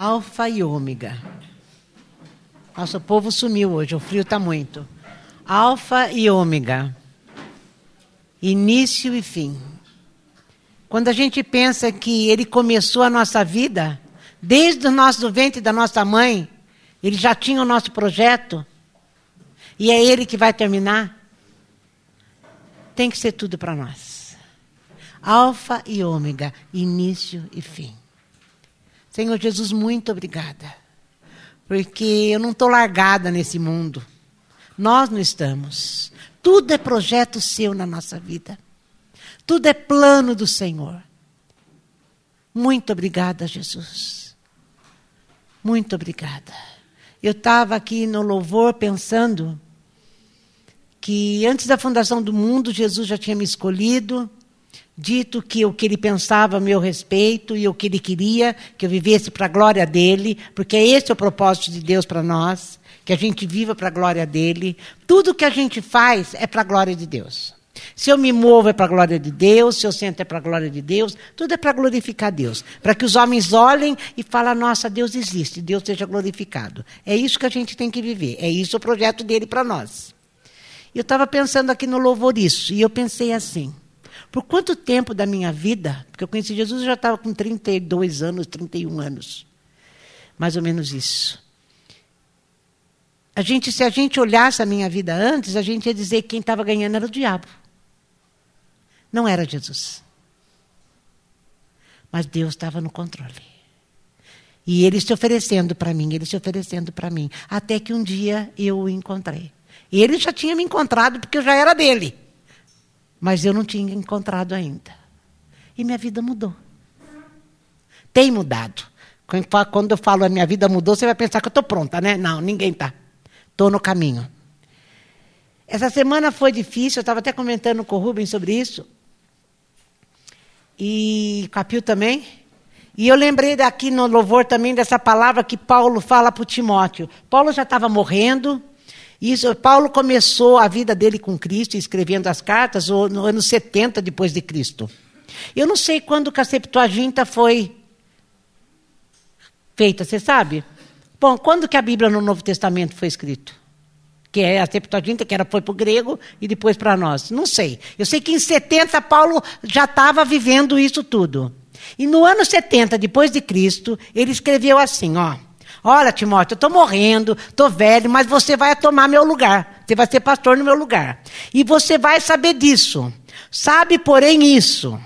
Alfa e ômega. Nosso povo sumiu hoje, o frio está muito. Alfa e ômega. Início e fim. Quando a gente pensa que ele começou a nossa vida, desde o nosso ventre da nossa mãe, ele já tinha o nosso projeto, e é ele que vai terminar, tem que ser tudo para nós. Alfa e ômega, início e fim. Senhor Jesus, muito obrigada. Porque eu não estou largada nesse mundo. Nós não estamos. Tudo é projeto seu na nossa vida. Tudo é plano do Senhor. Muito obrigada, Jesus. Muito obrigada. Eu estava aqui no louvor pensando que antes da fundação do mundo, Jesus já tinha me escolhido dito que o que ele pensava a meu respeito e o que ele queria que eu vivesse para a glória dele, porque esse é o propósito de Deus para nós, que a gente viva para a glória dele. Tudo que a gente faz é para a glória de Deus. Se eu me movo é para a glória de Deus, se eu sento é para a glória de Deus, tudo é para glorificar Deus. Para que os homens olhem e falem, nossa, Deus existe, Deus seja glorificado. É isso que a gente tem que viver, é isso o projeto dele para nós. Eu estava pensando aqui no louvor isso, e eu pensei assim, por quanto tempo da minha vida, porque eu conheci Jesus, eu já estava com 32 anos, 31 anos. Mais ou menos isso. A gente, se a gente olhasse a minha vida antes, a gente ia dizer que quem estava ganhando era o diabo. Não era Jesus. Mas Deus estava no controle. E ele se oferecendo para mim, ele se oferecendo para mim. Até que um dia eu o encontrei. Ele já tinha me encontrado porque eu já era dele. Mas eu não tinha encontrado ainda. E minha vida mudou. Tem mudado. Quando eu falo a minha vida mudou, você vai pensar que eu estou pronta, né? Não, ninguém está. Estou no caminho. Essa semana foi difícil, eu estava até comentando com o Rubens sobre isso. E com a Pio também. E eu lembrei daqui no louvor também dessa palavra que Paulo fala para Timóteo. Paulo já estava morrendo, isso, Paulo começou a vida dele com Cristo, escrevendo as cartas, no ano 70 depois de Cristo. Eu não sei quando que a Septuaginta foi feita, você sabe? Bom, quando que a Bíblia no Novo Testamento foi escrita? Que é a Septuaginta, que era, foi para o grego e depois para nós. Não sei. Eu sei que em 70 Paulo já estava vivendo isso tudo. E no ano 70 depois de Cristo, ele escreveu assim, ó. Olha, Timóteo, eu estou morrendo, estou velho, mas você vai tomar meu lugar. Você vai ser pastor no meu lugar. E você vai saber disso. Sabe, porém, isso.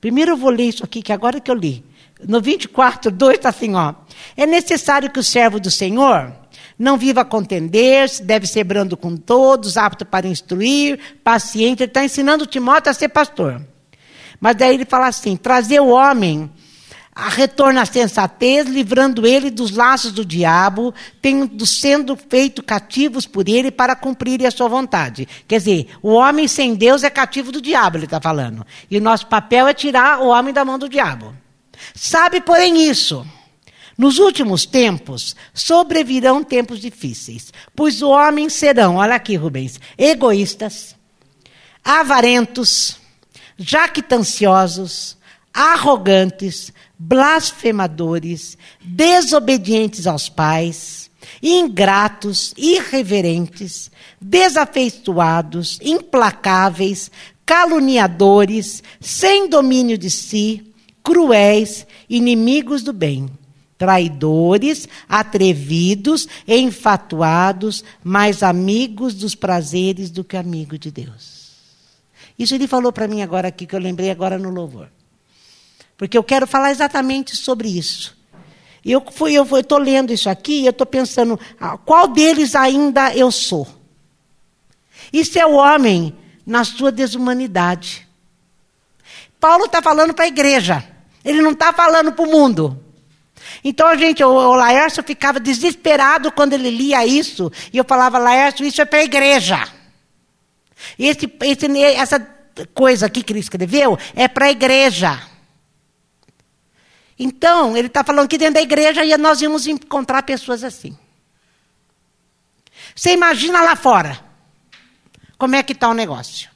Primeiro eu vou ler isso aqui, que agora que eu li. No 24, 2 está assim, ó. É necessário que o servo do Senhor não viva a contender, deve ser brando com todos, apto para instruir, paciente. Ele está ensinando Timóteo a ser pastor. Mas daí ele fala assim: trazer o homem a retorno à sensatez, livrando ele dos laços do diabo, tendo sendo feito cativos por ele para cumprir a sua vontade. Quer dizer, o homem sem Deus é cativo do diabo, ele está falando. E o nosso papel é tirar o homem da mão do diabo. Sabe, porém, isso. Nos últimos tempos, sobrevirão tempos difíceis, pois os homens serão, olha aqui, Rubens, egoístas, avarentos, jactanciosos, arrogantes, blasfemadores, desobedientes aos pais, ingratos, irreverentes, desafeiçoados, implacáveis, caluniadores, sem domínio de si, cruéis, inimigos do bem, traidores, atrevidos, enfatuados, mais amigos dos prazeres do que amigo de Deus. Isso ele falou para mim agora aqui, que eu lembrei agora no louvor. Porque eu quero falar exatamente sobre isso. E eu estou lendo isso aqui e eu estou pensando, ah, qual deles ainda eu sou? Isso é o homem na sua desumanidade. Paulo está falando para a igreja. Ele não está falando para o mundo. Então a gente, o, o Laércio ficava desesperado quando ele lia isso. E eu falava, Laércio, isso é para a igreja. Esse, esse, essa coisa aqui que ele escreveu é para a igreja. Então, ele está falando que dentro da igreja nós íamos encontrar pessoas assim. Você imagina lá fora como é que está o negócio.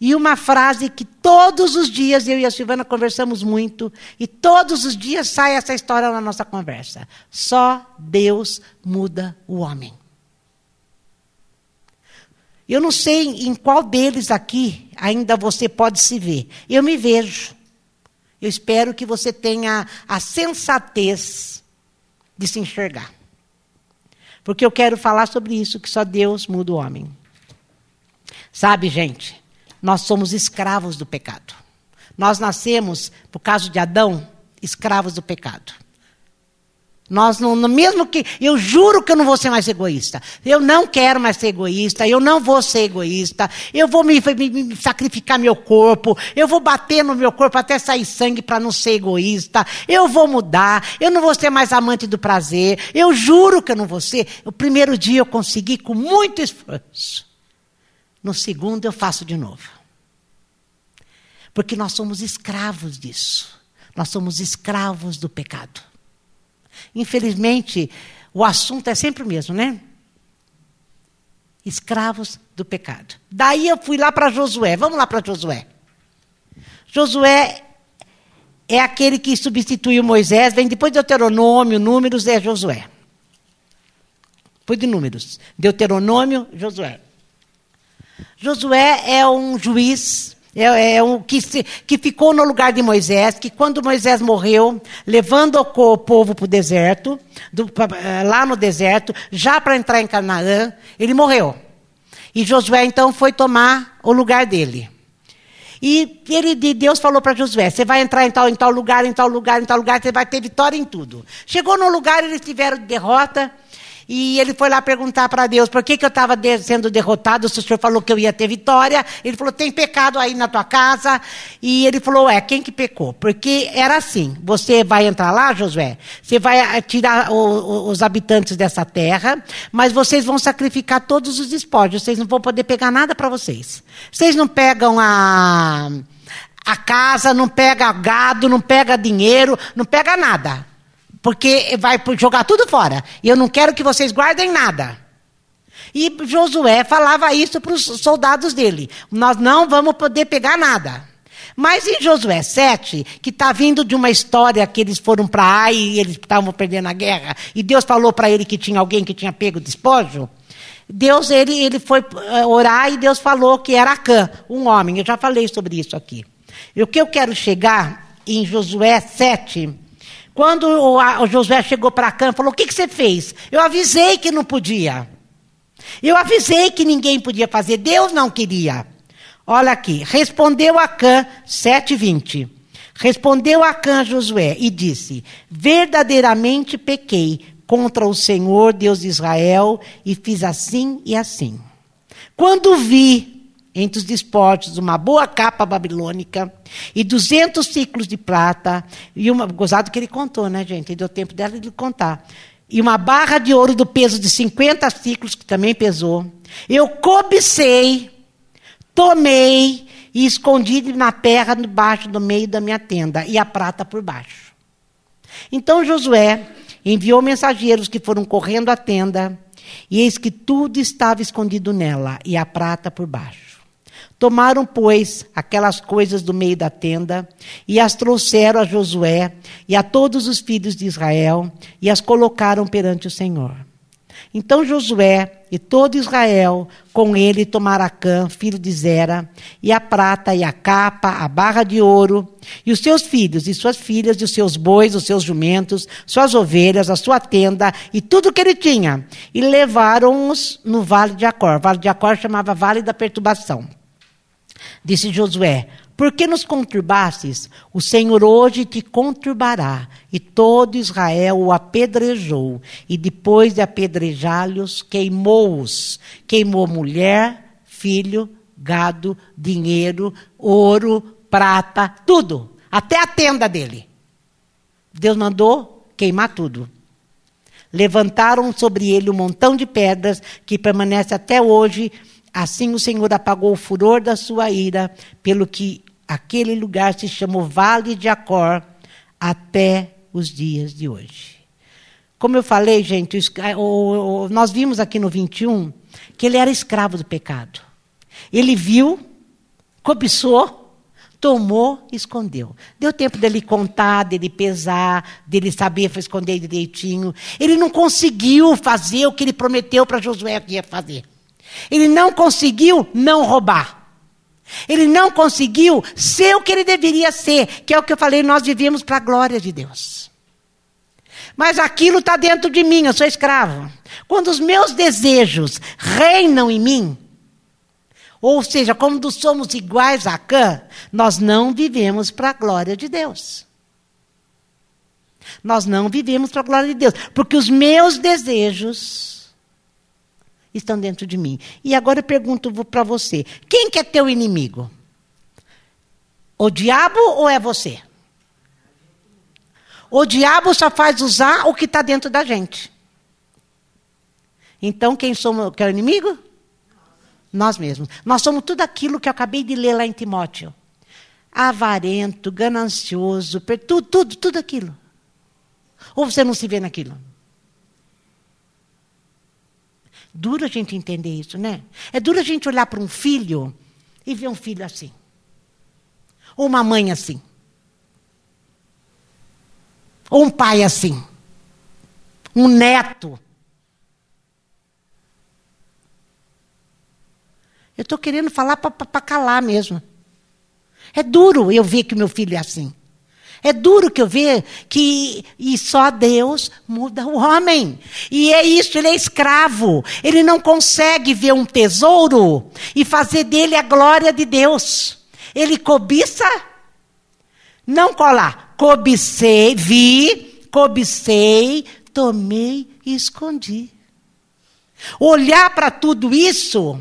E uma frase que todos os dias eu e a Silvana conversamos muito, e todos os dias sai essa história na nossa conversa. Só Deus muda o homem. Eu não sei em qual deles aqui ainda você pode se ver. Eu me vejo. Eu espero que você tenha a sensatez de se enxergar. Porque eu quero falar sobre isso, que só Deus muda o homem. Sabe, gente, nós somos escravos do pecado. Nós nascemos, por causa de Adão, escravos do pecado. Nós não, mesmo que eu juro que eu não vou ser mais egoísta. Eu não quero mais ser egoísta. Eu não vou ser egoísta. Eu vou me, me, me sacrificar meu corpo. Eu vou bater no meu corpo até sair sangue para não ser egoísta. Eu vou mudar. Eu não vou ser mais amante do prazer. Eu juro que eu não vou ser. O primeiro dia eu consegui com muito esforço. No segundo eu faço de novo. Porque nós somos escravos disso. Nós somos escravos do pecado. Infelizmente, o assunto é sempre o mesmo, né? Escravos do pecado. Daí eu fui lá para Josué. Vamos lá para Josué. Josué é aquele que substituiu Moisés, vem depois de Deuteronômio, Números, é Josué. Foi de Números. Deuteronômio, Josué. Josué é um juiz é, é um que, se, que ficou no lugar de Moisés, que quando Moisés morreu, levando o povo para o deserto, do, eh, lá no deserto, já para entrar em Canaã, ele morreu. E Josué então foi tomar o lugar dele. E ele, Deus falou para Josué: você vai entrar em tal, em tal lugar, em tal lugar, em tal lugar, você vai ter vitória em tudo. Chegou no lugar, eles tiveram derrota. E ele foi lá perguntar para Deus por que, que eu estava de sendo derrotado, se o senhor falou que eu ia ter vitória. Ele falou: tem pecado aí na tua casa. E ele falou: é, quem que pecou? Porque era assim: você vai entrar lá, Josué, você vai eh, tirar o, o, os habitantes dessa terra, mas vocês vão sacrificar todos os despojos, vocês não vão poder pegar nada para vocês. Vocês não pegam a, a casa, não pega gado, não pega dinheiro, não pega nada porque vai jogar tudo fora. E eu não quero que vocês guardem nada. E Josué falava isso para os soldados dele: nós não vamos poder pegar nada. Mas em Josué 7, que está vindo de uma história que eles foram para Ai e eles estavam perdendo a guerra, e Deus falou para ele que tinha alguém que tinha pego despojo, Deus ele, ele foi eh, orar e Deus falou que era Acã, um homem. Eu já falei sobre isso aqui. E o que eu quero chegar em Josué 7, quando o, Josué chegou para e falou: O que, que você fez? Eu avisei que não podia. Eu avisei que ninguém podia fazer. Deus não queria. Olha aqui. Respondeu Acã 7,20. Respondeu Acã Josué e disse: Verdadeiramente pequei contra o Senhor Deus de Israel e fiz assim e assim. Quando vi entre os despojos, uma boa capa babilônica e 200 ciclos de prata, e uma, gozado que ele contou, né, gente? Deu tempo dela de contar. E uma barra de ouro do peso de 50 ciclos, que também pesou. Eu cobicei, tomei e escondi na terra, debaixo do meio da minha tenda, e a prata por baixo. Então Josué enviou mensageiros que foram correndo à tenda, e eis que tudo estava escondido nela, e a prata por baixo. Tomaram, pois, aquelas coisas do meio da tenda e as trouxeram a Josué e a todos os filhos de Israel e as colocaram perante o Senhor. Então Josué e todo Israel, com ele tomaram Acã, filho de Zera, e a prata, e a capa, a barra de ouro, e os seus filhos, e suas filhas, e os seus bois, os seus jumentos, suas ovelhas, a sua tenda, e tudo que ele tinha, e levaram-os no vale de Acor. O vale de Acor chamava Vale da Perturbação. Disse Josué: Por que nos conturbastes? O Senhor hoje te conturbará. E todo Israel o apedrejou. E depois de apedrejá-los, queimou-os. Queimou mulher, filho, gado, dinheiro, ouro, prata, tudo. Até a tenda dele. Deus mandou queimar tudo. Levantaram sobre ele um montão de pedras que permanece até hoje Assim o Senhor apagou o furor da sua ira, pelo que aquele lugar se chamou Vale de Acor até os dias de hoje. Como eu falei, gente, nós vimos aqui no 21 que ele era escravo do pecado. Ele viu cobiçou, tomou, escondeu. Deu tempo dele contar, dele pesar, dele saber esconder direitinho. Ele não conseguiu fazer o que ele prometeu para Josué que ia fazer. Ele não conseguiu não roubar. Ele não conseguiu ser o que ele deveria ser, que é o que eu falei, nós vivemos para a glória de Deus. Mas aquilo está dentro de mim, eu sou escravo. Quando os meus desejos reinam em mim, ou seja, quando somos iguais a Cã, nós não vivemos para a glória de Deus. Nós não vivemos para a glória de Deus, porque os meus desejos estão dentro de mim. E agora eu pergunto para você: quem que é teu inimigo? O diabo ou é você? O diabo só faz usar o que está dentro da gente. Então, quem somos, que é o inimigo? Nós mesmos. Nós somos tudo aquilo que eu acabei de ler lá em Timóteo. Avarento, ganancioso, tudo, tudo, tudo aquilo. Ou você não se vê naquilo? Duro a gente entender isso, né? É duro a gente olhar para um filho e ver um filho assim. Ou uma mãe assim. Ou um pai assim. Um neto. Eu estou querendo falar para calar mesmo. É duro eu ver que meu filho é assim. É duro que eu ver que e só Deus muda o homem. E é isso, ele é escravo. Ele não consegue ver um tesouro e fazer dele a glória de Deus. Ele cobiça, não colar cobicei, vi, cobicei, tomei e escondi. Olhar para tudo isso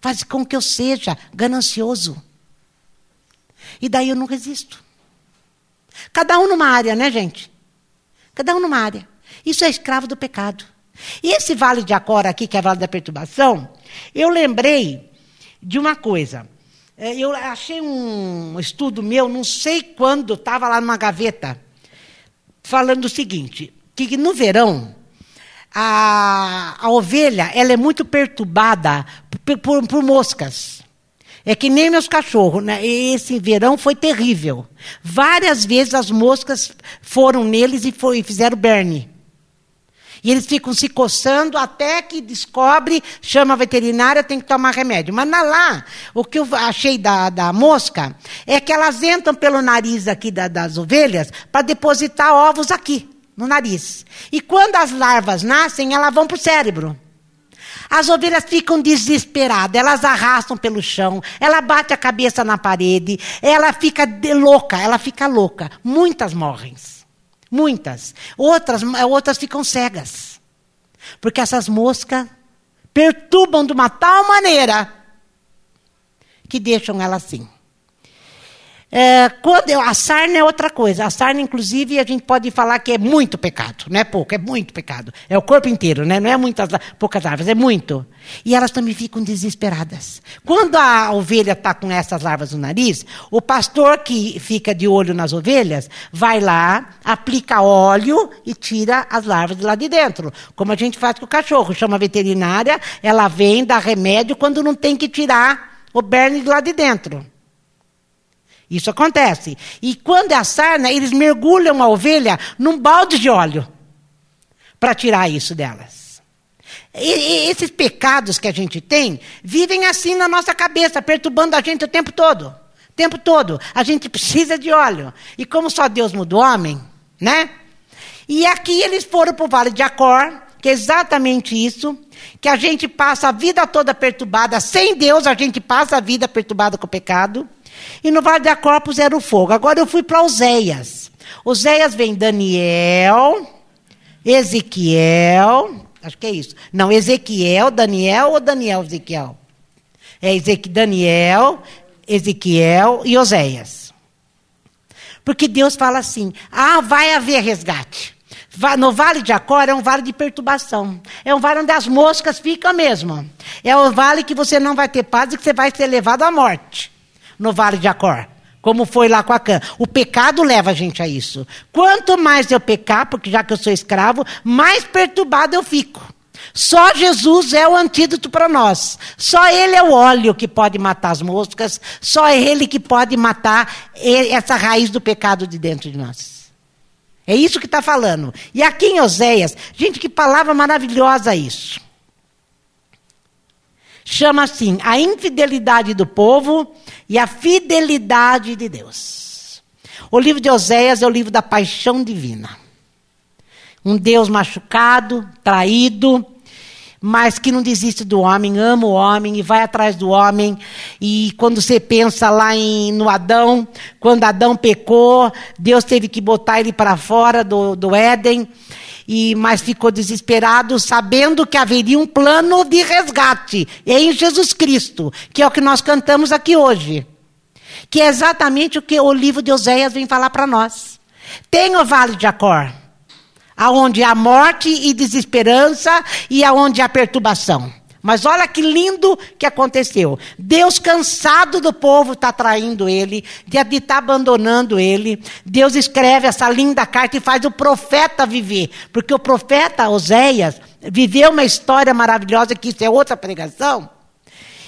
faz com que eu seja ganancioso. E daí eu não resisto. Cada um numa área, né, gente? Cada um numa área. Isso é escravo do pecado. E esse vale de Acora aqui, que é vale da perturbação, eu lembrei de uma coisa. É, eu achei um estudo meu, não sei quando, estava lá numa gaveta, falando o seguinte: que no verão, a, a ovelha ela é muito perturbada por, por, por moscas. É que nem meus cachorros, né? Esse verão foi terrível. Várias vezes as moscas foram neles e, foi, fizeram berne. E eles ficam se coçando até que descobre, chama a veterinária, tem que tomar remédio. Mas na lá, o que eu achei da, da mosca é que elas entram pelo nariz aqui da, das ovelhas para depositar ovos aqui, no nariz. E quando as larvas nascem, elas vão para o cérebro. As ovelhas ficam desesperadas, elas arrastam pelo chão, ela bate a cabeça na parede, ela fica louca, ela fica louca. Muitas morrem. Muitas. Outras, outras ficam cegas. Porque essas moscas perturbam de uma tal maneira que deixam ela assim. É, quando, a sarna é outra coisa. A sarna, inclusive, a gente pode falar que é muito pecado. Não é pouco, é muito pecado. É o corpo inteiro, né? não é muitas, poucas larvas, é muito. E elas também ficam desesperadas. Quando a ovelha está com essas larvas no nariz, o pastor que fica de olho nas ovelhas vai lá, aplica óleo e tira as larvas de lá de dentro. Como a gente faz com o cachorro. Chama a veterinária, ela vem, dá remédio quando não tem que tirar o berne de lá de dentro. Isso acontece. E quando é a sarna, eles mergulham a ovelha num balde de óleo para tirar isso delas. E, e esses pecados que a gente tem vivem assim na nossa cabeça, perturbando a gente o tempo todo. O tempo todo. A gente precisa de óleo. E como só Deus muda o homem, né? E aqui eles foram para o Vale de Acor, que é exatamente isso, que a gente passa a vida toda perturbada, sem Deus a gente passa a vida perturbada com o pecado. E no Vale da Corpus era o fogo. Agora eu fui para Oséias. Oséias vem Daniel, Ezequiel, acho que é isso. Não, Ezequiel, Daniel ou Daniel, Ezequiel? É Ezequiel, Daniel, Ezequiel e Oséias. Porque Deus fala assim: ah, vai haver resgate. No Vale de Acor é um vale de perturbação. É um vale onde as moscas ficam mesmo. É um vale que você não vai ter paz e que você vai ser levado à morte no vale de Acor. Como foi lá com a Cã. O pecado leva a gente a isso. Quanto mais eu pecar, porque já que eu sou escravo, mais perturbado eu fico. Só Jesus é o antídoto para nós. Só Ele é o óleo que pode matar as moscas. Só é Ele que pode matar essa raiz do pecado de dentro de nós. É isso que está falando. E aqui em Oséias, gente, que palavra maravilhosa isso. Chama assim: a infidelidade do povo e a fidelidade de Deus. O livro de Oséias é o livro da paixão divina. Um Deus machucado, traído, mas que não desiste do homem, ama o homem e vai atrás do homem. E quando você pensa lá em, no Adão, quando Adão pecou, Deus teve que botar ele para fora do, do Éden, e mas ficou desesperado, sabendo que haveria um plano de resgate em Jesus Cristo, que é o que nós cantamos aqui hoje. Que é exatamente o que o livro de Oséias vem falar para nós. Tem o vale de Acor aonde há morte e desesperança e aonde há perturbação. Mas olha que lindo que aconteceu. Deus, cansado do povo estar tá traindo ele, de estar tá abandonando ele, Deus escreve essa linda carta e faz o profeta viver. Porque o profeta Oséias viveu uma história maravilhosa, que isso é outra pregação.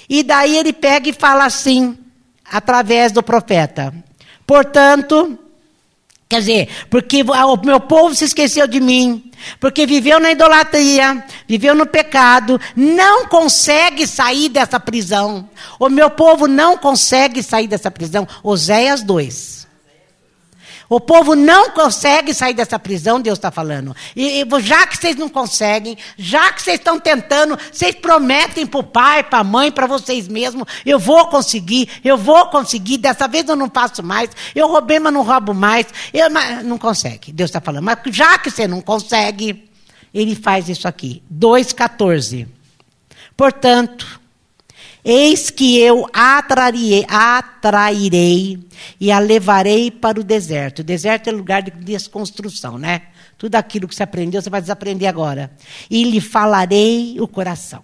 E daí ele pega e fala assim, através do profeta: Portanto, Quer dizer, porque o meu povo se esqueceu de mim, porque viveu na idolatria, viveu no pecado, não consegue sair dessa prisão. O meu povo não consegue sair dessa prisão. Oséias 2. O povo não consegue sair dessa prisão, Deus está falando. E, e, já que vocês não conseguem, já que vocês estão tentando, vocês prometem para o pai, para a mãe, para vocês mesmos: eu vou conseguir, eu vou conseguir, dessa vez eu não faço mais, eu roubei, mas não roubo mais. Eu, mas não consegue, Deus está falando. Mas já que você não consegue, ele faz isso aqui. 2,14. Portanto, Eis que eu atrairei, atrairei e a levarei para o deserto. O deserto é lugar de desconstrução, né? Tudo aquilo que você aprendeu, você vai desaprender agora. E lhe falarei o coração.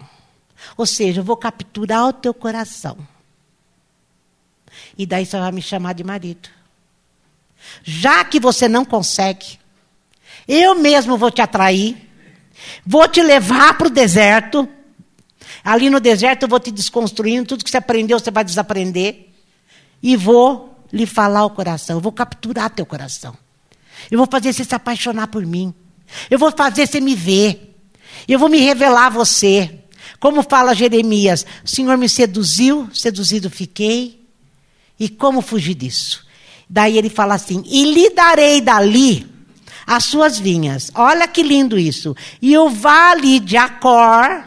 Ou seja, eu vou capturar o teu coração. E daí você vai me chamar de marido. Já que você não consegue, eu mesmo vou te atrair, vou te levar para o deserto Ali no deserto eu vou te desconstruindo, tudo que você aprendeu você vai desaprender. E vou lhe falar o coração, eu vou capturar teu coração. Eu vou fazer você se apaixonar por mim. Eu vou fazer você me ver. Eu vou me revelar a você. Como fala Jeremias, o Senhor me seduziu, seduzido fiquei. E como fugir disso? Daí ele fala assim: E lhe darei dali as suas vinhas. Olha que lindo isso. E o vale de Acor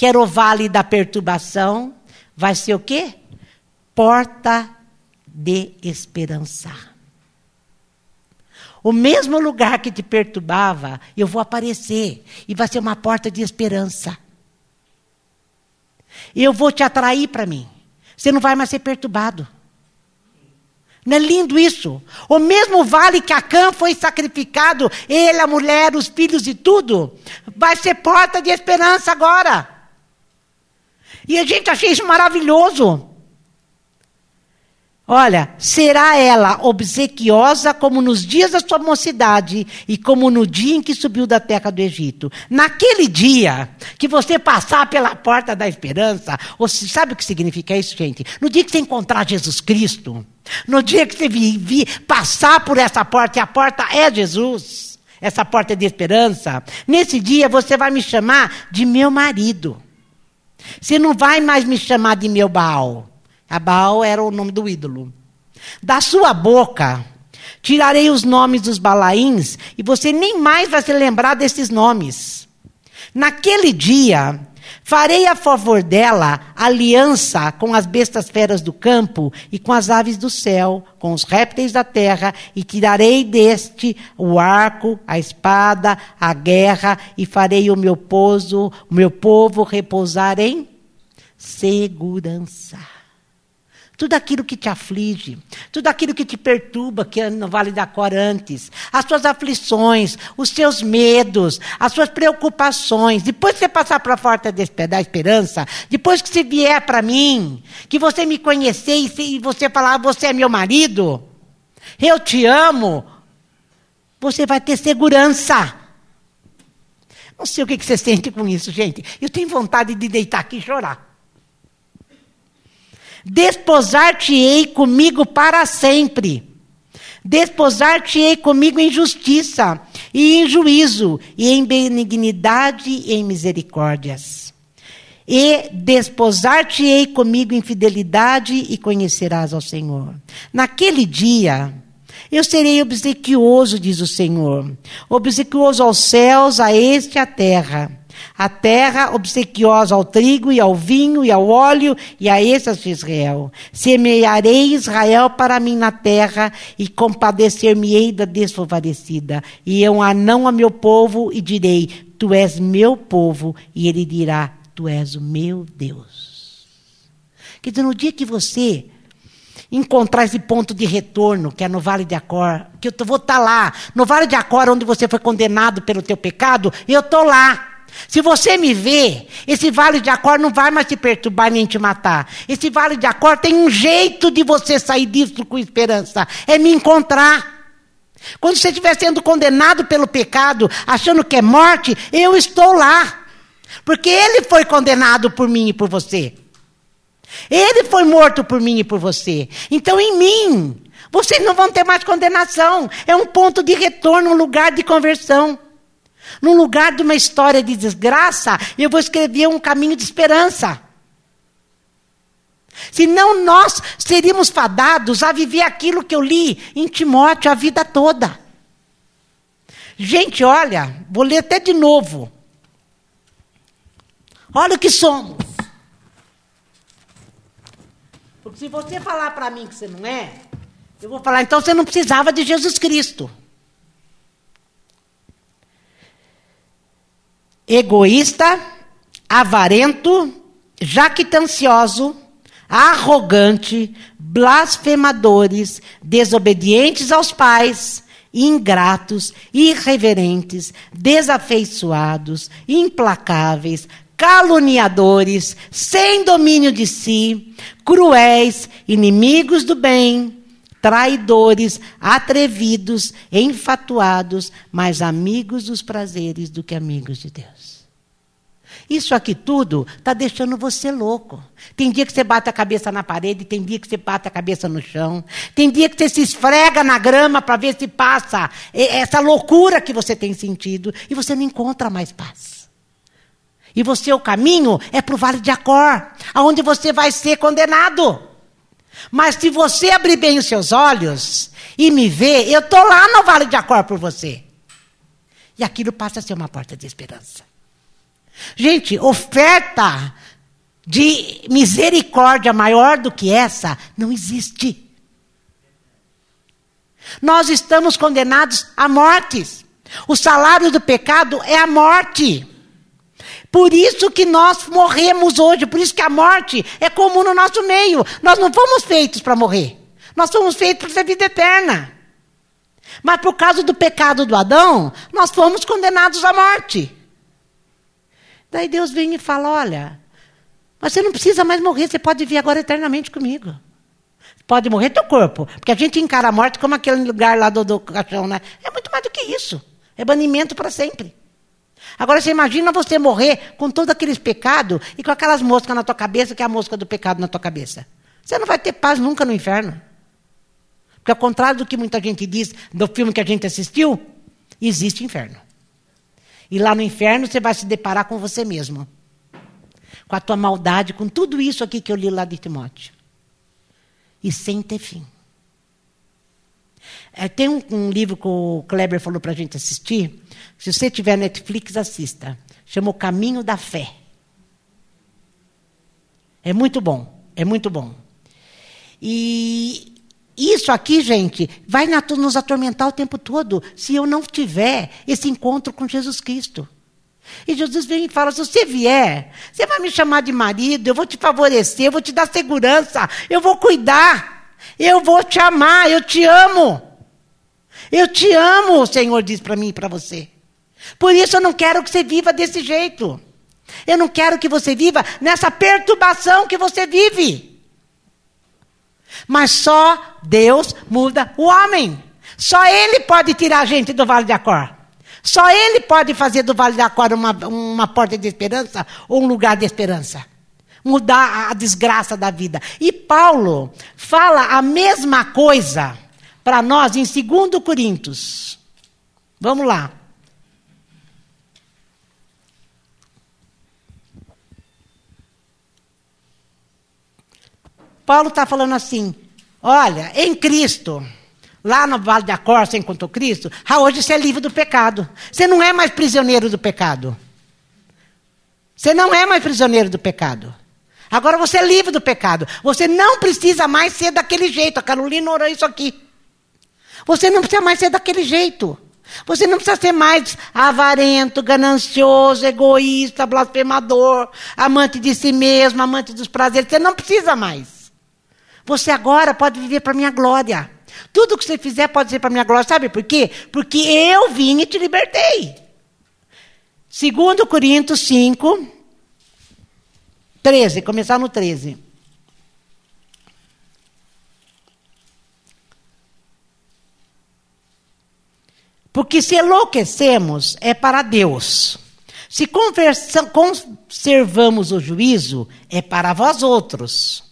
que era o vale da perturbação, vai ser o quê? Porta de esperança. O mesmo lugar que te perturbava, eu vou aparecer e vai ser uma porta de esperança. Eu vou te atrair para mim. Você não vai mais ser perturbado. Não é lindo isso? O mesmo vale que Acã foi sacrificado, ele, a mulher, os filhos e tudo, vai ser porta de esperança agora. E a gente achei isso maravilhoso. Olha, será ela obsequiosa como nos dias da sua mocidade e como no dia em que subiu da terra do Egito. Naquele dia que você passar pela porta da esperança, você sabe o que significa isso, gente? No dia que você encontrar Jesus Cristo, no dia que você vir, passar por essa porta, e a porta é Jesus, essa porta de esperança, nesse dia você vai me chamar de meu marido. Você não vai mais me chamar de meu Baal. A Baal era o nome do ídolo. Da sua boca tirarei os nomes dos Balaíns e você nem mais vai se lembrar desses nomes. Naquele dia, Farei a favor dela aliança com as bestas feras do campo e com as aves do céu, com os répteis da terra, e tirarei deste o arco, a espada, a guerra, e farei o meu o meu povo repousar em segurança tudo aquilo que te aflige, tudo aquilo que te perturba, que no Vale da Cor antes, as suas aflições, os seus medos, as suas preocupações, depois que você passar para a porta da esperança, depois que você vier para mim, que você me conhecer e você falar, você é meu marido, eu te amo, você vai ter segurança. Não sei o que você sente com isso, gente. Eu tenho vontade de deitar aqui e chorar. Desposar-te-ei comigo para sempre. Desposar-te-ei comigo em justiça, e em juízo, e em benignidade e em misericórdias. E desposar-te-ei comigo em fidelidade, e conhecerás ao Senhor. Naquele dia, eu serei obsequioso, diz o Senhor, obsequioso aos céus, a este e à terra a terra obsequiosa ao trigo e ao vinho e ao óleo e a essas de Israel. Semearei Israel para mim na terra e compadecer-me-ei da desfavorecida. E eu a não a meu povo e direi, tu és meu povo. E ele dirá, tu és o meu Deus. Quer dizer, no dia que você encontrar esse ponto de retorno, que é no Vale de Acor, que eu vou estar lá, no Vale de Acor, onde você foi condenado pelo teu pecado, eu estou lá. Se você me vê, esse vale de Acor não vai mais te perturbar nem te matar. Esse vale de Acor tem um jeito de você sair disso com esperança: é me encontrar. Quando você estiver sendo condenado pelo pecado, achando que é morte, eu estou lá. Porque ele foi condenado por mim e por você. Ele foi morto por mim e por você. Então, em mim, vocês não vão ter mais condenação. É um ponto de retorno, um lugar de conversão. No lugar de uma história de desgraça, eu vou escrever um caminho de esperança. Senão nós seríamos fadados a viver aquilo que eu li em Timóteo a vida toda. Gente, olha, vou ler até de novo. Olha o que somos. Porque se você falar para mim que você não é, eu vou falar, então você não precisava de Jesus Cristo. Egoísta, avarento, jactancioso, arrogante, blasfemadores, desobedientes aos pais, ingratos, irreverentes, desafeiçoados, implacáveis, caluniadores, sem domínio de si, cruéis, inimigos do bem, traidores, atrevidos, enfatuados, mais amigos dos prazeres do que amigos de Deus. Isso aqui tudo está deixando você louco. Tem dia que você bate a cabeça na parede, tem dia que você bate a cabeça no chão, tem dia que você se esfrega na grama para ver se passa essa loucura que você tem sentido e você não encontra mais paz. E você, o caminho é para o vale de Acor, aonde você vai ser condenado. Mas se você abrir bem os seus olhos e me ver, eu estou lá no Vale de Acor por você. E aquilo passa a ser uma porta de esperança. Gente, oferta de misericórdia maior do que essa não existe. Nós estamos condenados à morte. O salário do pecado é a morte. Por isso que nós morremos hoje, por isso que a morte é comum no nosso meio. Nós não fomos feitos para morrer. Nós fomos feitos para ter vida eterna. Mas por causa do pecado do Adão, nós fomos condenados à morte. Daí Deus vem e fala: Olha, mas você não precisa mais morrer, você pode vir agora eternamente comigo. Pode morrer teu corpo, porque a gente encara a morte como aquele lugar lá do, do caixão, né? É muito mais do que isso. É banimento para sempre. Agora você imagina você morrer com todos aqueles pecados e com aquelas moscas na tua cabeça, que é a mosca do pecado na tua cabeça. Você não vai ter paz nunca no inferno. Porque ao contrário do que muita gente diz do filme que a gente assistiu, existe inferno. E lá no inferno você vai se deparar com você mesmo. Com a tua maldade, com tudo isso aqui que eu li lá de Timóteo. E sem ter fim. É, tem um, um, livro que o Kleber falou para a gente assistir. Se você tiver Netflix, assista. Chama O Caminho da Fé. É muito bom. É muito bom. E isso aqui, gente, vai nos atormentar o tempo todo se eu não tiver esse encontro com Jesus Cristo. E Jesus vem e fala: se você vier, você vai me chamar de marido, eu vou te favorecer, eu vou te dar segurança, eu vou cuidar, eu vou te amar, eu te amo. Eu te amo, o Senhor diz para mim e para você. Por isso eu não quero que você viva desse jeito. Eu não quero que você viva nessa perturbação que você vive. Mas só Deus muda o homem. Só Ele pode tirar a gente do vale de Acor. Só Ele pode fazer do Vale da Cora uma, uma porta de esperança ou um lugar de esperança. Mudar a desgraça da vida. E Paulo fala a mesma coisa para nós em 2 Coríntios. Vamos lá. Paulo está falando assim: olha, em Cristo, lá no Vale da Cor, você encontrou Cristo, ah, hoje você é livre do pecado. Você não é mais prisioneiro do pecado. Você não é mais prisioneiro do pecado. Agora você é livre do pecado. Você não precisa mais ser daquele jeito. A Carolina orou isso aqui. Você não precisa mais ser daquele jeito. Você não precisa ser mais avarento, ganancioso, egoísta, blasfemador, amante de si mesmo, amante dos prazeres. Você não precisa mais. Você agora pode viver para minha glória. Tudo que você fizer pode ser para minha glória. Sabe por quê? Porque eu vim e te libertei. Segundo Coríntios 5, 13. Começar no 13. Porque se enlouquecemos é para Deus. Se conservamos o juízo é para vós outros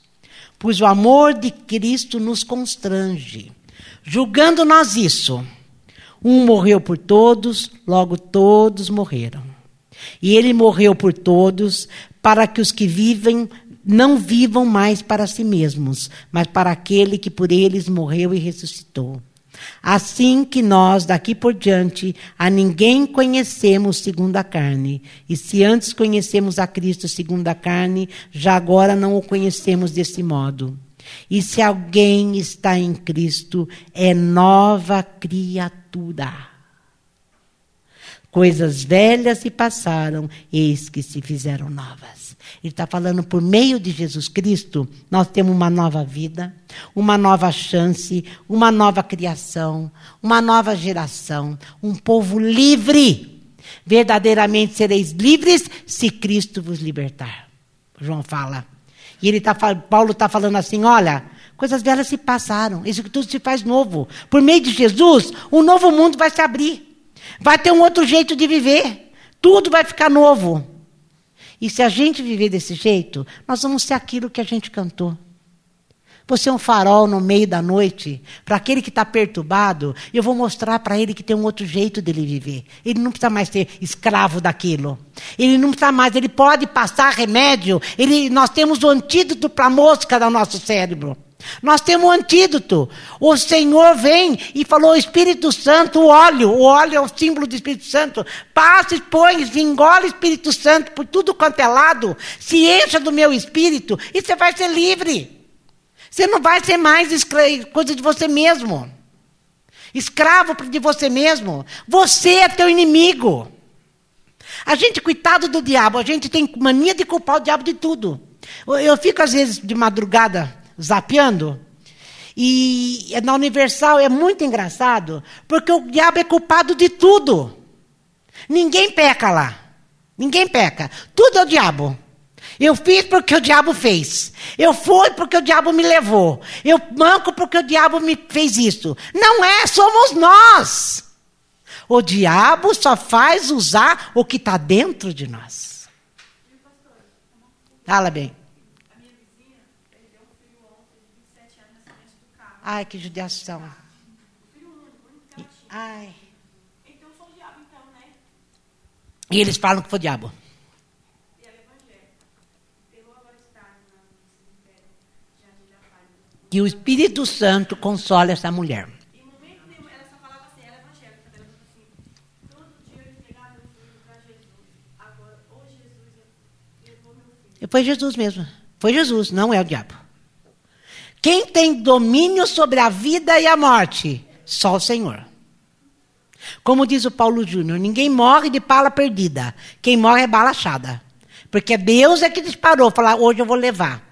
pois o amor de Cristo nos constrange. Julgando nós isso, um morreu por todos, logo todos morreram. E ele morreu por todos, para que os que vivem não vivam mais para si mesmos, mas para aquele que por eles morreu e ressuscitou. Assim que nós, daqui por diante, a ninguém conhecemos segundo a carne. E se antes conhecemos a Cristo segundo a carne, já agora não o conhecemos desse modo. E se alguém está em Cristo, é nova criatura. Coisas velhas se passaram, eis que se fizeram novas. Ele está falando por meio de Jesus Cristo, nós temos uma nova vida, uma nova chance, uma nova criação, uma nova geração, um povo livre. Verdadeiramente sereis livres se Cristo vos libertar. João fala. E ele tá, Paulo está falando assim: olha, coisas velhas se passaram, isso tudo se faz novo. Por meio de Jesus, um novo mundo vai se abrir. Vai ter um outro jeito de viver. Tudo vai ficar novo. E se a gente viver desse jeito, nós vamos ser aquilo que a gente cantou. Você é um farol no meio da noite. Para aquele que está perturbado, eu vou mostrar para ele que tem um outro jeito dele viver. Ele não precisa mais ser escravo daquilo. Ele não precisa mais, ele pode passar remédio. Ele, nós temos o antídoto para a mosca do nosso cérebro. Nós temos um antídoto. O Senhor vem e falou: Espírito Santo, óleo. O óleo é o símbolo do Espírito Santo. Passa, expõe, engole Espírito Santo por tudo quanto é lado. Se encha do meu espírito e você vai ser livre. Você não vai ser mais coisa de você mesmo. Escravo de você mesmo. Você é teu inimigo. A gente, coitado do diabo, a gente tem mania de culpar o diabo de tudo. Eu fico, às vezes, de madrugada zapeando. E na Universal é muito engraçado, porque o diabo é culpado de tudo. Ninguém peca lá. Ninguém peca. Tudo é o diabo. Eu fiz porque o diabo fez. Eu fui porque o diabo me levou. Eu manco porque o diabo me fez isso. Não é, somos nós. O diabo só faz usar o que está dentro de nós. Fala bem. Ai, que judiação. Ai. Então foi o diabo, então, né? E eles falam que foi o diabo. Que o Espírito Santo console essa mulher. Foi Jesus mesmo. Foi Jesus, não é o diabo. Quem tem domínio sobre a vida e a morte? Só o Senhor. Como diz o Paulo Júnior, ninguém morre de bala perdida. Quem morre é bala achada. Porque Deus é que disparou, falar, hoje eu vou levar.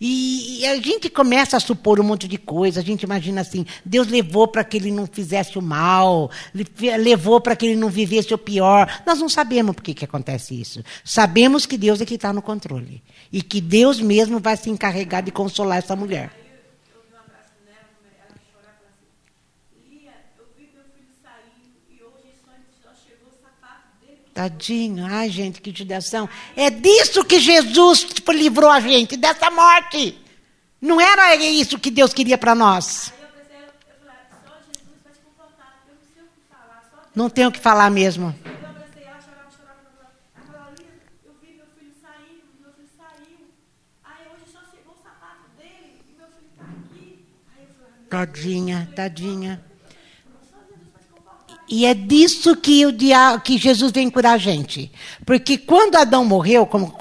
E, a gente começa a supor um monte de coisa. A gente imagina assim: Deus levou para que ele não fizesse o mal, levou para que ele não vivesse o pior. Nós não sabemos por que, que acontece isso. Sabemos que Deus é que está no controle. E que Deus mesmo vai se encarregar de consolar essa mulher. Tadinho. Ai, gente, que judiação. É disso que Jesus livrou a gente, dessa morte. Não era isso que Deus queria para nós. Não tenho o que falar mesmo. Tadinha, tadinha. E é disso que, o dia, que Jesus vem curar a gente. Porque quando Adão morreu, como,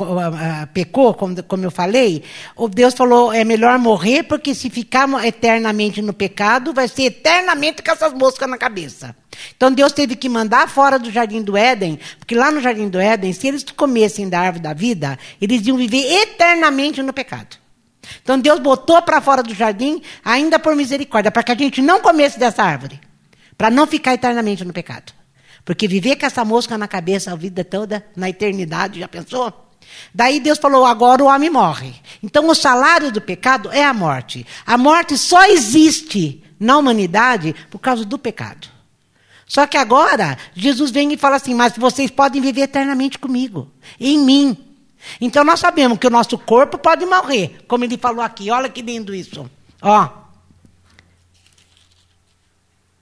pecou, como, como eu falei, o Deus falou: é melhor morrer, porque se ficar eternamente no pecado, vai ser eternamente com essas moscas na cabeça. Então Deus teve que mandar fora do jardim do Éden, porque lá no jardim do Éden, se eles comessem da árvore da vida, eles iam viver eternamente no pecado. Então Deus botou para fora do jardim, ainda por misericórdia, para que a gente não comesse dessa árvore. Para não ficar eternamente no pecado. Porque viver com essa mosca na cabeça a vida toda, na eternidade, já pensou? Daí Deus falou: agora o homem morre. Então o salário do pecado é a morte. A morte só existe na humanidade por causa do pecado. Só que agora Jesus vem e fala assim: mas vocês podem viver eternamente comigo, em mim. Então nós sabemos que o nosso corpo pode morrer, como ele falou aqui. Olha que lindo isso. Ó.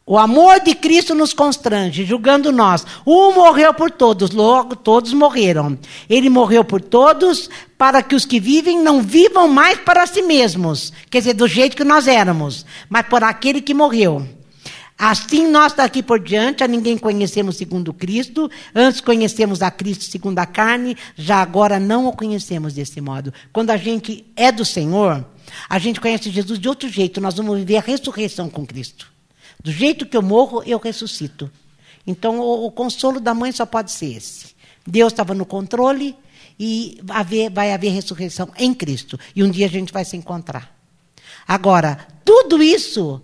O amor de Cristo nos constrange, julgando nós. Um morreu por todos, logo todos morreram. Ele morreu por todos, para que os que vivem não vivam mais para si mesmos, quer dizer, do jeito que nós éramos, mas por aquele que morreu. Assim, nós daqui por diante a ninguém conhecemos segundo Cristo, antes conhecemos a Cristo segundo a carne, já agora não o conhecemos desse modo. Quando a gente é do Senhor, a gente conhece Jesus de outro jeito, nós vamos viver a ressurreição com Cristo. Do jeito que eu morro, eu ressuscito. Então, o, o consolo da mãe só pode ser esse. Deus estava no controle e haver, vai haver ressurreição em Cristo. E um dia a gente vai se encontrar. Agora, tudo isso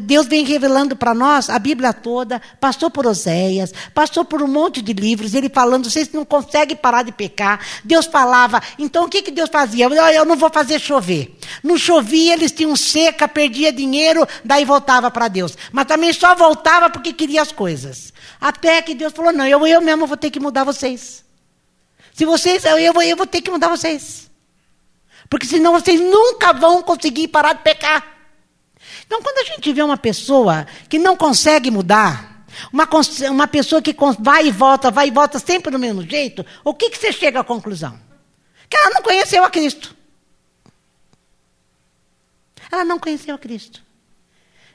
Deus vem revelando para nós a Bíblia toda, passou por Oséias, passou por um monte de livros, ele falando, vocês não conseguem parar de pecar. Deus falava, então o que, que Deus fazia? Eu não vou fazer chover. Não chovia, eles tinham seca, perdia dinheiro, daí voltava para Deus. Mas também só voltava porque queria as coisas. Até que Deus falou, não, eu, eu mesmo vou ter que mudar vocês. Se vocês, eu, eu, eu vou ter que mudar vocês. Porque senão vocês nunca vão conseguir parar de pecar. Então, quando a gente vê uma pessoa que não consegue mudar, uma, uma pessoa que vai e volta, vai e volta sempre do mesmo jeito, o que, que você chega à conclusão? Que ela não conheceu a Cristo. Ela não conheceu a Cristo.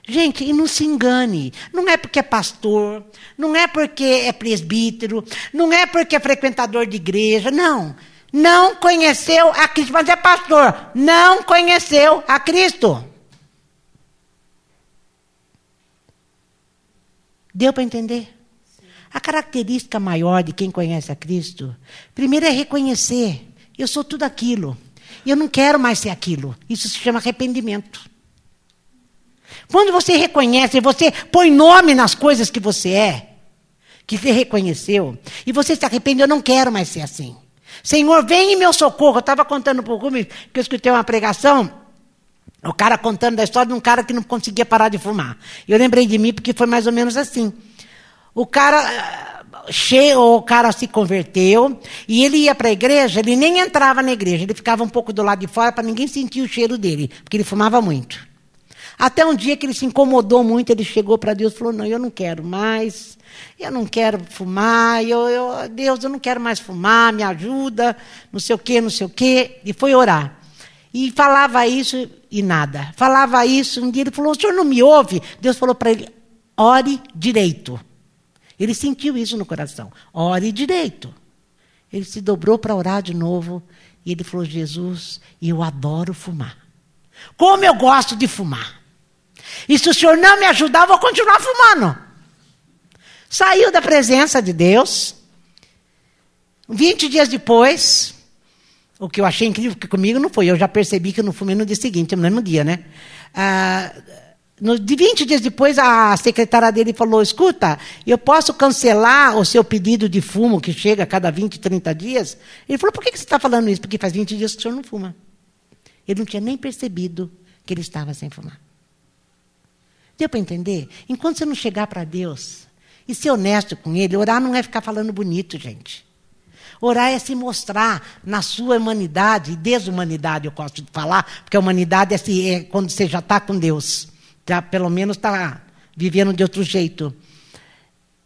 Gente, e não se engane. Não é porque é pastor, não é porque é presbítero, não é porque é frequentador de igreja, não. Não conheceu a Cristo, mas é pastor. Não conheceu a Cristo. Deu para entender? A característica maior de quem conhece a Cristo, primeiro é reconhecer: eu sou tudo aquilo. Eu não quero mais ser aquilo. Isso se chama arrependimento. Quando você reconhece, você põe nome nas coisas que você é, que você reconheceu, e você se arrepende, eu não quero mais ser assim. Senhor, vem em meu socorro. Eu estava contando para o Rubens que eu escutei uma pregação o cara contando da história de um cara que não conseguia parar de fumar. Eu lembrei de mim porque foi mais ou menos assim. O cara eh, cheio, o cara se converteu e ele ia para a igreja, ele nem entrava na igreja, ele ficava um pouco do lado de fora para ninguém sentir o cheiro dele, porque ele fumava muito. Até um dia que ele se incomodou muito, ele chegou para Deus e falou: Não, eu não quero mais, eu não quero fumar, eu, eu, Deus, eu não quero mais fumar, me ajuda, não sei o quê, não sei o quê. E foi orar. E falava isso e nada. Falava isso, um dia ele falou: O senhor não me ouve? Deus falou para ele: ore direito. Ele sentiu isso no coração: ore direito. Ele se dobrou para orar de novo e ele falou: Jesus, eu adoro fumar. Como eu gosto de fumar. E se o senhor não me ajudar, eu vou continuar fumando. Saiu da presença de Deus. Vinte dias depois, o que eu achei incrível, que comigo não foi. Eu já percebi que eu não fumei no dia seguinte, no mesmo dia, né? Ah, no, de 20 dias depois, a secretária dele falou: Escuta, eu posso cancelar o seu pedido de fumo, que chega a cada 20, 30 dias? Ele falou: Por que, que você está falando isso? Porque faz 20 dias que o senhor não fuma. Ele não tinha nem percebido que ele estava sem fumar. Deu para entender? Enquanto você não chegar para Deus e ser honesto com ele. Orar não é ficar falando bonito, gente. Orar é se mostrar na sua humanidade, desumanidade, eu gosto de falar, porque a humanidade é, assim, é quando você já está com Deus, já pelo menos está vivendo de outro jeito.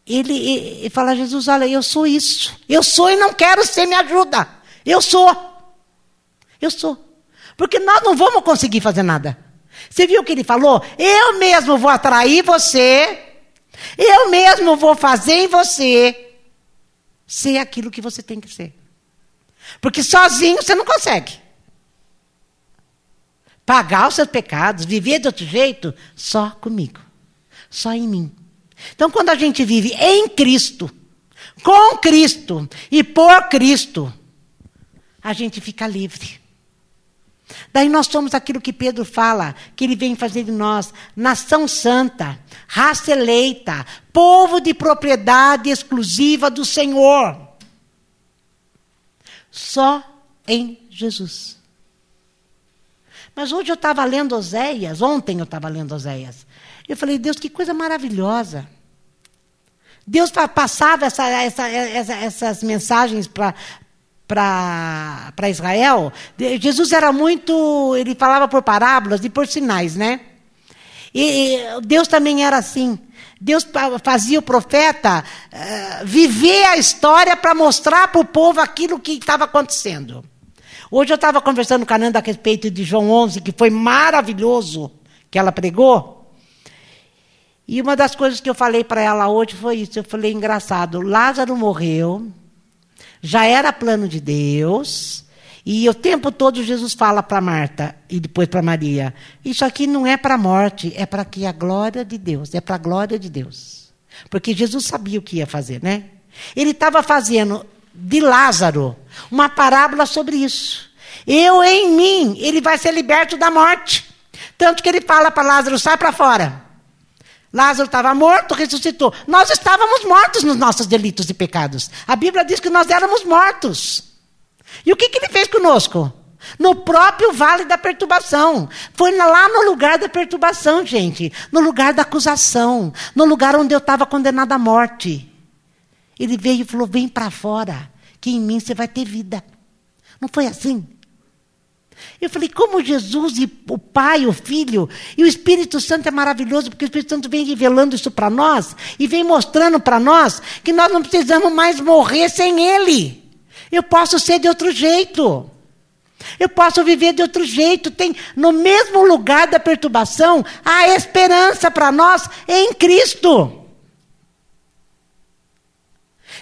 Ele, ele, ele fala, Jesus, olha, eu sou isso. Eu sou e não quero ser, me ajuda. Eu sou. Eu sou. Porque nós não vamos conseguir fazer nada. Você viu o que ele falou? Eu mesmo vou atrair você. Eu mesmo vou fazer em você ser aquilo que você tem que ser. Porque sozinho você não consegue. Pagar os seus pecados, viver de outro jeito, só comigo. Só em mim. Então, quando a gente vive em Cristo, com Cristo e por Cristo, a gente fica livre. Daí nós somos aquilo que Pedro fala, que ele vem fazer de nós, nação santa, raça eleita, povo de propriedade exclusiva do Senhor. Só em Jesus. Mas hoje eu estava lendo Oséias, ontem eu estava lendo Oséias. Eu falei, Deus, que coisa maravilhosa. Deus passava essa, essa, essa, essas mensagens para para Israel, Jesus era muito. Ele falava por parábolas e por sinais, né? E, e Deus também era assim. Deus fazia o profeta uh, viver a história para mostrar para o povo aquilo que estava acontecendo. Hoje eu estava conversando com a Nanda a respeito de João 11, que foi maravilhoso que ela pregou. E uma das coisas que eu falei para ela hoje foi isso. Eu falei, engraçado, Lázaro morreu, já era plano de Deus. E o tempo todo Jesus fala para Marta e depois para Maria: Isso aqui não é para a morte, é para que a glória de Deus, é para a glória de Deus. Porque Jesus sabia o que ia fazer, né? Ele estava fazendo de Lázaro uma parábola sobre isso. Eu em mim, ele vai ser liberto da morte. Tanto que ele fala para Lázaro: sai para fora. Lázaro estava morto, ressuscitou. Nós estávamos mortos nos nossos delitos e pecados. A Bíblia diz que nós éramos mortos. E o que, que ele fez conosco? No próprio vale da perturbação. Foi lá no lugar da perturbação, gente. No lugar da acusação. No lugar onde eu estava condenado à morte. Ele veio e falou: vem para fora, que em mim você vai ter vida. Não foi assim? Eu falei, como Jesus e o Pai, o Filho e o Espírito Santo é maravilhoso, porque o Espírito Santo vem revelando isso para nós e vem mostrando para nós que nós não precisamos mais morrer sem Ele. Eu posso ser de outro jeito. Eu posso viver de outro jeito. Tem no mesmo lugar da perturbação a esperança para nós em Cristo.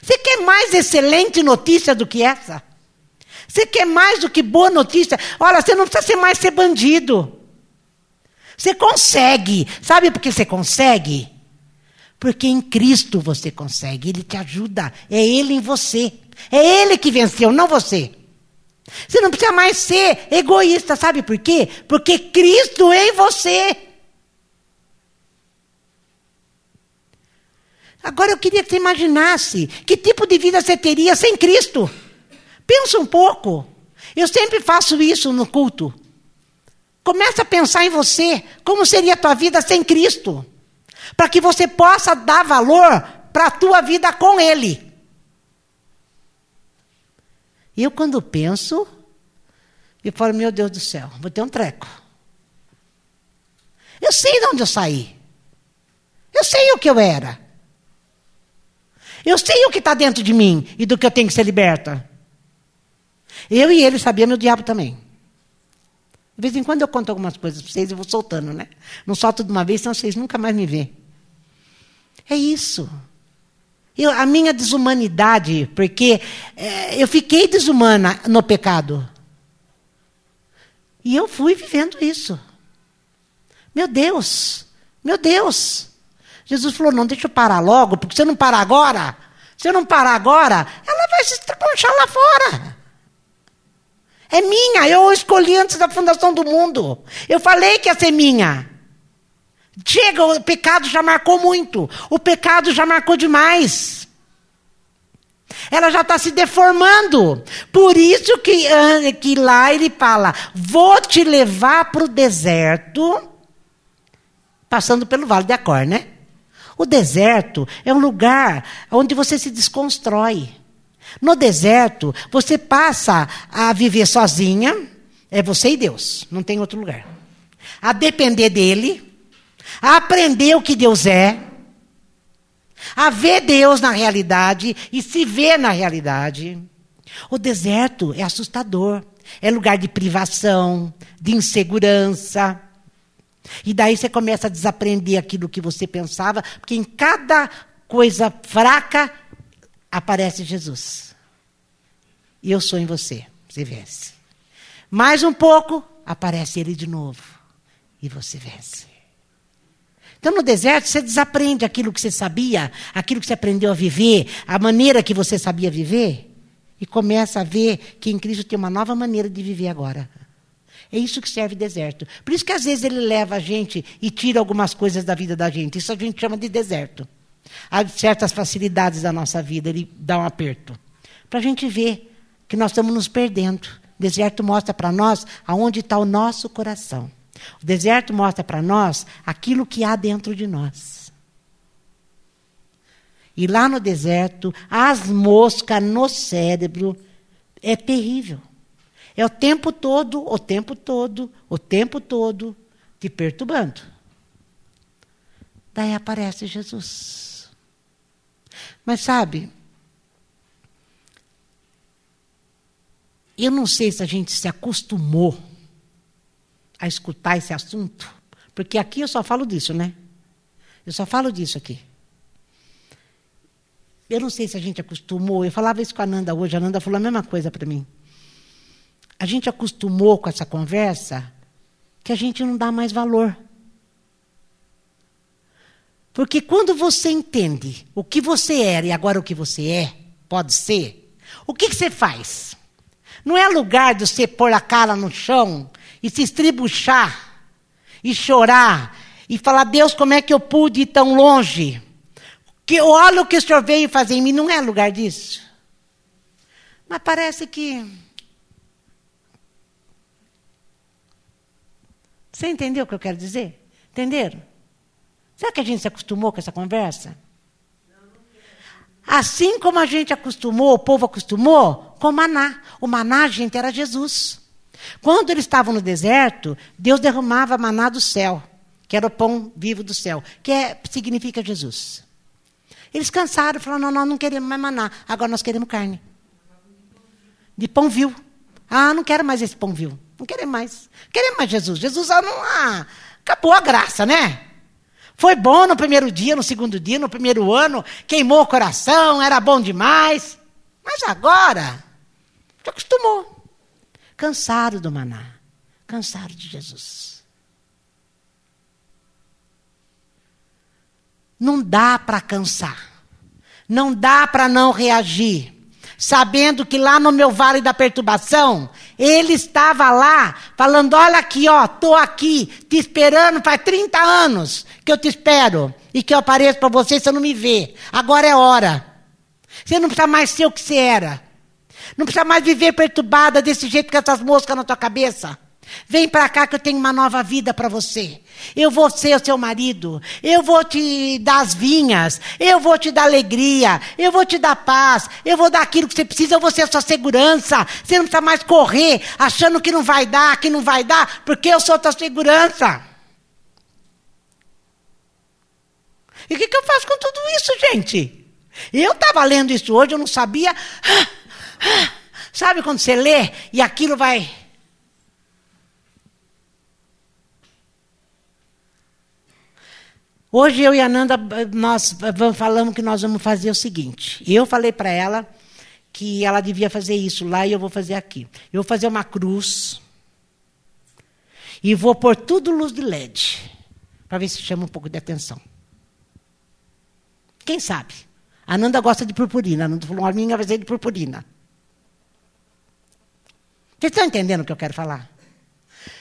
Você quer mais excelente notícia do que essa? Você quer mais do que boa notícia? Olha, você não precisa ser mais ser bandido. Você consegue. Sabe por que você consegue? Porque em Cristo você consegue. Ele te ajuda. É Ele em você. É Ele que venceu, não você. Você não precisa mais ser egoísta. Sabe por quê? Porque Cristo é em você. Agora eu queria que você imaginasse que tipo de vida você teria sem Cristo. Pensa um pouco. Eu sempre faço isso no culto. Começa a pensar em você, como seria a tua vida sem Cristo, para que você possa dar valor para a tua vida com Ele. Eu quando penso, eu falo, meu Deus do céu, vou ter um treco. Eu sei de onde eu saí. Eu sei o que eu era. Eu sei o que está dentro de mim e do que eu tenho que ser liberta. Eu e ele sabíamos, o diabo também. De vez em quando eu conto algumas coisas para vocês e vou soltando, né? Não solto de uma vez, senão vocês nunca mais me vê. É isso. Eu, a minha desumanidade, porque é, eu fiquei desumana no pecado. E eu fui vivendo isso. Meu Deus, meu Deus. Jesus falou: não, deixa eu parar logo, porque se eu não parar agora, se eu não parar agora, ela vai se estraponchar lá fora. É minha, eu escolhi antes da fundação do mundo. Eu falei que ia ser minha. Chega, o pecado já marcou muito. O pecado já marcou demais. Ela já está se deformando. Por isso que, ah, que lá ele fala: vou te levar para o deserto, passando pelo vale de Acor, né? O deserto é um lugar onde você se desconstrói. No deserto, você passa a viver sozinha, é você e Deus, não tem outro lugar. A depender dele, a aprender o que Deus é, a ver Deus na realidade e se ver na realidade. O deserto é assustador, é lugar de privação, de insegurança. E daí você começa a desaprender aquilo que você pensava, porque em cada coisa fraca aparece Jesus. E eu sou em você, você vence. Mais um pouco, aparece ele de novo. E você vence. Então, no deserto, você desaprende aquilo que você sabia, aquilo que você aprendeu a viver, a maneira que você sabia viver, e começa a ver que em Cristo tem uma nova maneira de viver agora. É isso que serve deserto. Por isso que às vezes ele leva a gente e tira algumas coisas da vida da gente. Isso a gente chama de deserto. Há certas facilidades da nossa vida, ele dá um aperto. Para a gente ver que nós estamos nos perdendo. O deserto mostra para nós aonde está o nosso coração. O deserto mostra para nós aquilo que há dentro de nós. E lá no deserto, as moscas no cérebro é terrível. É o tempo todo, o tempo todo, o tempo todo te perturbando. Daí aparece Jesus. Mas sabe, eu não sei se a gente se acostumou a escutar esse assunto, porque aqui eu só falo disso, né? Eu só falo disso aqui. Eu não sei se a gente acostumou, eu falava isso com a Nanda hoje, a Nanda falou a mesma coisa para mim. A gente acostumou com essa conversa que a gente não dá mais valor. Porque quando você entende o que você era e agora o que você é, pode ser, o que, que você faz? Não é lugar de você pôr a cara no chão e se estribuchar e chorar e falar: Deus, como é que eu pude ir tão longe? Que olha o que o Senhor veio fazer em mim. Não é lugar disso. Mas parece que Você entendeu o que eu quero dizer? Entenderam? Será que a gente se acostumou com essa conversa? Assim como a gente acostumou, o povo acostumou com o maná. O maná, gente, era Jesus. Quando eles estavam no deserto, Deus derramava maná do céu, que era o pão vivo do céu, que é, significa Jesus. Eles cansaram, falaram: não, nós não queremos mais maná, agora nós queremos carne. De pão vivo. Ah, não quero mais esse pão vivo. Não queremos mais. Queremos mais Jesus. Jesus ah, não, ah, acabou a graça, né? Foi bom no primeiro dia, no segundo dia, no primeiro ano, queimou o coração, era bom demais. Mas agora, já acostumou. Cansaram do maná, cansaram de Jesus. Não dá para cansar, não dá para não reagir sabendo que lá no meu vale da perturbação, ele estava lá, falando: Olha aqui, ó, estou aqui, te esperando faz 30 anos que eu te espero e que eu apareço para você, você não me vê. Agora é hora. Você não precisa mais ser o que você era. Não precisa mais viver perturbada desse jeito com essas moscas na tua cabeça. Vem para cá que eu tenho uma nova vida para você. Eu vou ser o seu marido. Eu vou te dar as vinhas. Eu vou te dar alegria. Eu vou te dar paz. Eu vou dar aquilo que você precisa. Eu vou ser a sua segurança. Você não precisa mais correr achando que não vai dar, que não vai dar, porque eu sou a tua segurança. E o que, que eu faço com tudo isso, gente? Eu estava lendo isso hoje, eu não sabia. Sabe quando você lê e aquilo vai Hoje eu e a Nanda, nós falamos que nós vamos fazer o seguinte. Eu falei para ela que ela devia fazer isso lá e eu vou fazer aqui. Eu vou fazer uma cruz e vou pôr tudo luz de LED para ver se chama um pouco de atenção. Quem sabe? A Nanda gosta de purpurina. A Nanda falou, a minha vai ser de purpurina. Vocês estão entendendo o que eu quero falar?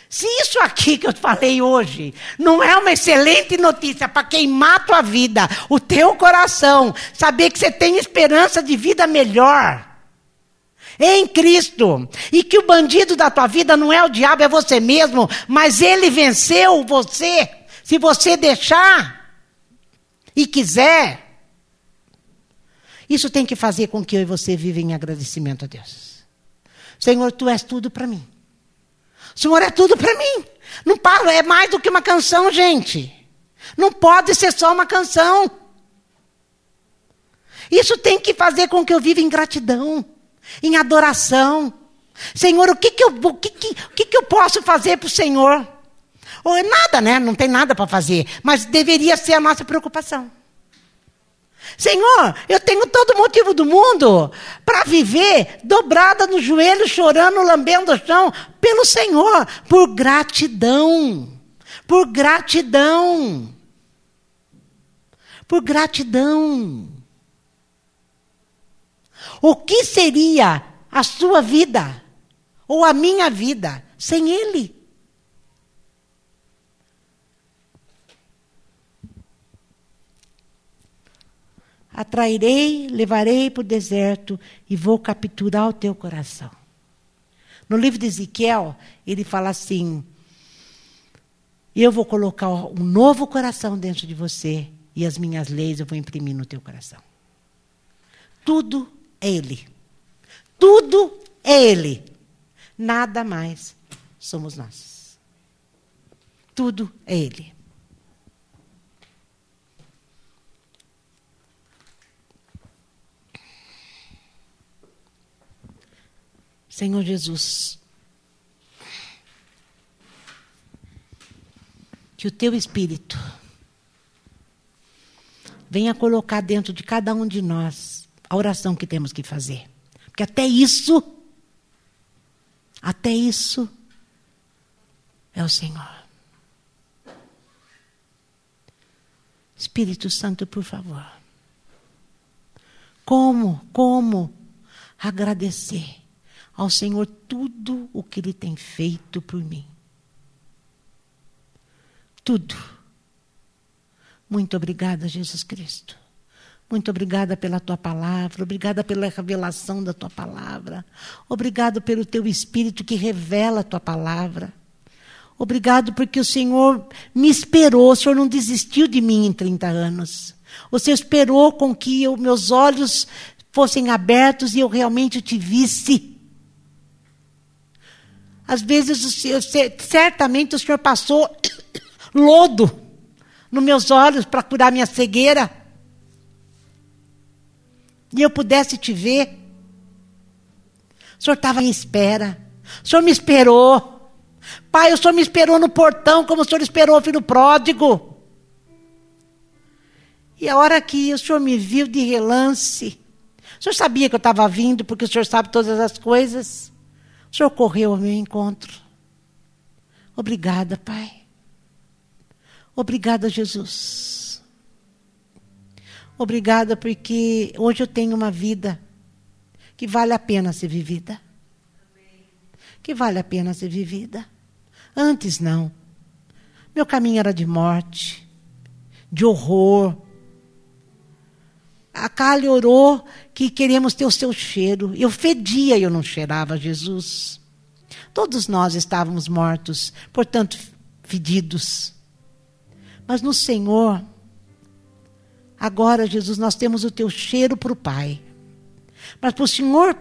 Se isso aqui que eu falei hoje não é uma excelente notícia para queimar a tua vida, o teu coração, saber que você tem esperança de vida melhor em Cristo, e que o bandido da tua vida não é o diabo, é você mesmo, mas ele venceu você, se você deixar. e quiser, isso tem que fazer com que eu e você vivam em agradecimento a Deus. Senhor, tu és tudo para mim. Senhor é tudo para mim. Não para, é mais do que uma canção, gente. Não pode ser só uma canção. Isso tem que fazer com que eu viva em gratidão, em adoração. Senhor, o que, que, eu, o que, que, o que, que eu posso fazer para o Senhor? Ou é nada, né? Não tem nada para fazer. Mas deveria ser a nossa preocupação. Senhor, eu tenho todo motivo do mundo para viver dobrada no joelho, chorando, lambendo o chão, pelo Senhor, por gratidão. Por gratidão. Por gratidão. O que seria a sua vida ou a minha vida sem Ele? Atrairei, levarei para o deserto e vou capturar o teu coração. No livro de Ezequiel, ele fala assim: Eu vou colocar um novo coração dentro de você e as minhas leis eu vou imprimir no teu coração. Tudo é Ele. Tudo é Ele. Nada mais somos nós. Tudo é Ele. Senhor Jesus, que o teu Espírito venha colocar dentro de cada um de nós a oração que temos que fazer. Porque até isso, até isso é o Senhor. Espírito Santo, por favor. Como, como agradecer ao Senhor tudo o que Ele tem feito por mim? Tudo. Muito obrigada, Jesus Cristo. Muito obrigada pela tua palavra, obrigada pela revelação da tua palavra, obrigado pelo teu espírito que revela a tua palavra. Obrigado porque o Senhor me esperou, o Senhor não desistiu de mim em 30 anos. O Senhor esperou com que eu, meus olhos fossem abertos e eu realmente te visse. Às vezes, Senhor, certamente o Senhor passou lodo nos meus olhos para curar minha cegueira e eu pudesse te ver. O senhor estava em espera. O senhor me esperou. Pai, o senhor me esperou no portão, como o senhor esperou o filho pródigo. E a hora que o senhor me viu de relance, o senhor sabia que eu estava vindo, porque o senhor sabe todas as coisas. O senhor correu ao meu encontro. Obrigada, Pai. Obrigada, Jesus. Obrigada porque hoje eu tenho uma vida que vale a pena ser vivida. Que vale a pena ser vivida. Antes não. Meu caminho era de morte, de horror. A Kali orou que queríamos ter o seu cheiro. Eu fedia e eu não cheirava Jesus. Todos nós estávamos mortos, portanto, fedidos. Mas no Senhor, Agora, Jesus, nós temos o teu cheiro para o Pai. Mas para o Senhor,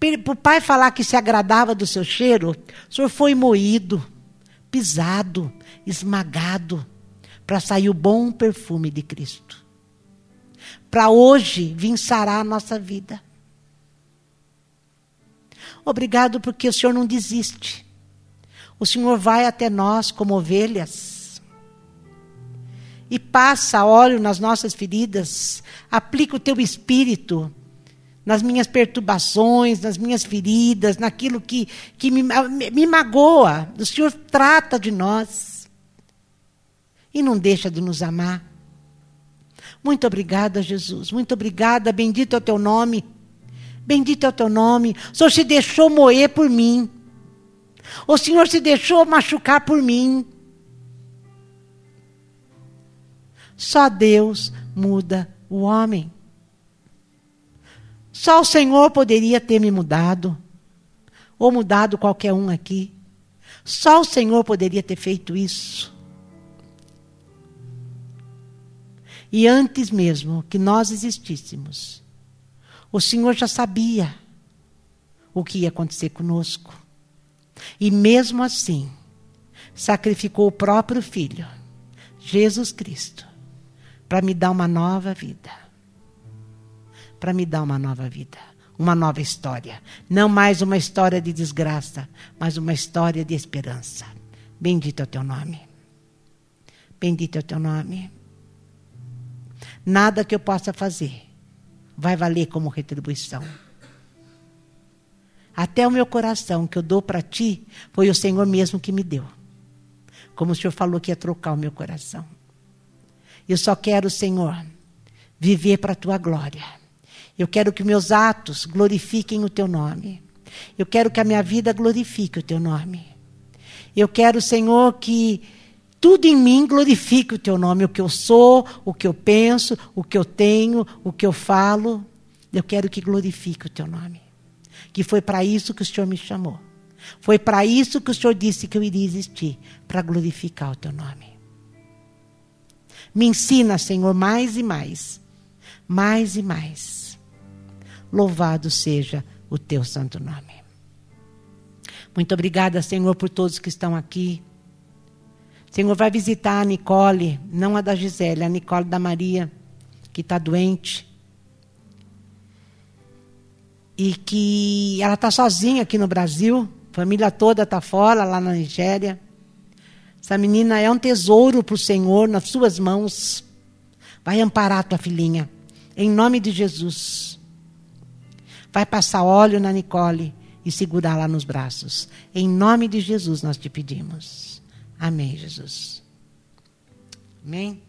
para o Pai falar que se agradava do seu cheiro, o Senhor foi moído, pisado, esmagado, para sair o bom perfume de Cristo. Para hoje vir sarar a nossa vida. Obrigado porque o Senhor não desiste. O Senhor vai até nós como ovelhas e passa óleo nas nossas feridas, aplica o teu espírito nas minhas perturbações, nas minhas feridas, naquilo que, que me, me magoa. O Senhor trata de nós e não deixa de nos amar. Muito obrigada, Jesus. Muito obrigada. Bendito é o teu nome. Bendito é o teu nome. O Senhor se deixou moer por mim. O Senhor se deixou machucar por mim. Só Deus muda o homem. Só o Senhor poderia ter me mudado, ou mudado qualquer um aqui. Só o Senhor poderia ter feito isso. E antes mesmo que nós existíssemos, o Senhor já sabia o que ia acontecer conosco. E mesmo assim, sacrificou o próprio Filho, Jesus Cristo, para me dar uma nova vida. Para me dar uma nova vida, uma nova história. Não mais uma história de desgraça, mas uma história de esperança. Bendito é o teu nome. Bendito é o teu nome. Nada que eu possa fazer vai valer como retribuição. Até o meu coração que eu dou para ti, foi o Senhor mesmo que me deu. Como o Senhor falou que ia trocar o meu coração. Eu só quero, Senhor, viver para a tua glória. Eu quero que meus atos glorifiquem o teu nome. Eu quero que a minha vida glorifique o teu nome. Eu quero, Senhor, que tudo em mim glorifique o teu nome, o que eu sou, o que eu penso, o que eu tenho, o que eu falo. Eu quero que glorifique o teu nome. Que foi para isso que o Senhor me chamou. Foi para isso que o Senhor disse que eu iria existir para glorificar o teu nome. Me ensina, Senhor, mais e mais, mais e mais. Louvado seja o teu santo nome. Muito obrigada, Senhor, por todos que estão aqui. Senhor, vai visitar a Nicole, não a da Gisele, a Nicole da Maria, que está doente. E que ela está sozinha aqui no Brasil, família toda está fora, lá na Nigéria. Essa menina é um tesouro para o Senhor nas suas mãos. Vai amparar a tua filhinha, em nome de Jesus. Vai passar óleo na Nicole e segurá-la nos braços. Em nome de Jesus nós te pedimos. Amém, Jesus. Amém.